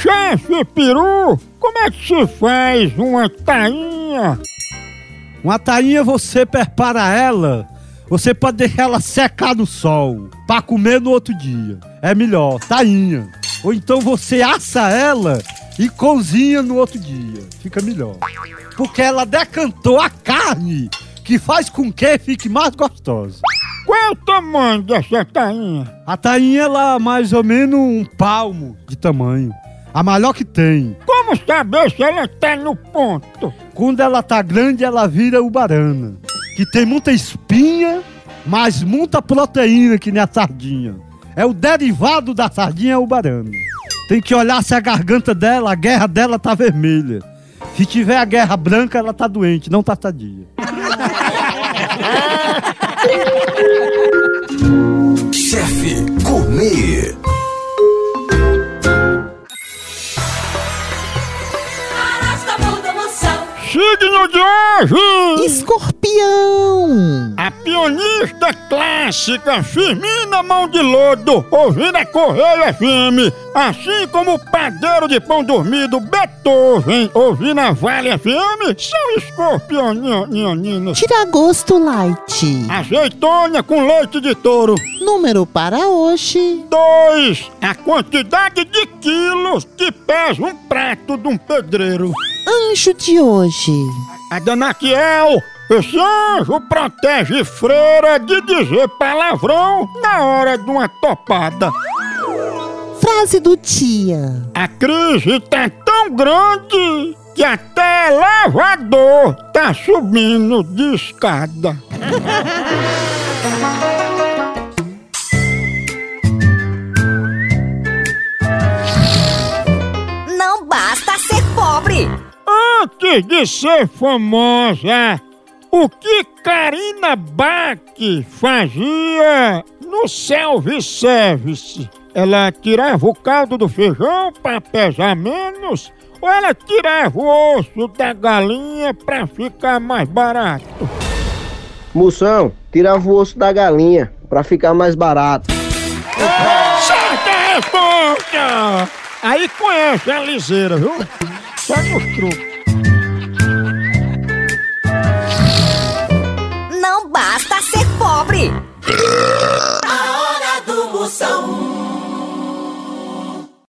Chefe Peru, como é que se faz uma tainha? Uma tainha você prepara ela, você pode deixar ela secar no sol, para comer no outro dia. É melhor, tainha. Ou então você assa ela e cozinha no outro dia. Fica melhor. Porque ela decantou a carne, que faz com que fique mais gostosa. Qual é o tamanho dessa tainha? A tainha, ela mais ou menos um palmo de tamanho. A maior que tem. Como saber se ela tá no ponto? Quando ela tá grande, ela vira o barana. Que tem muita espinha, mas muita proteína que nem a sardinha. É o derivado da sardinha, é o barana. Tem que olhar se a garganta dela, a guerra dela tá vermelha. Se tiver a guerra branca, ela tá doente, não tá sadia. Signo de hoje! Escorpião! A pianista clássica Firmina Mão de Lodo, ouvindo a Correia FM, assim como o padeiro de pão dormido Beethoven, ouvindo a Vale FM, são escorpioninos. Tira gosto light. Azeitona com leite de touro. Número para hoje. 2. A quantidade de quilos que pesa um prato de um pedreiro. Anjo de hoje. A Danaquiel, esse anjo protege freira de dizer palavrão na hora de uma topada. Frase do dia. A crise tá tão grande que até elevador tá subindo de escada. Antes de ser famosa, o que Karina Bach fazia no self-service? Ela tirava o caldo do feijão para pesar menos ou ela tirava o osso da galinha para ficar mais barato? Moção, tirava o osso da galinha pra ficar mais barato. Certa resposta! Aí conhece a liseira, viu? Só nos truques. Não basta ser pobre.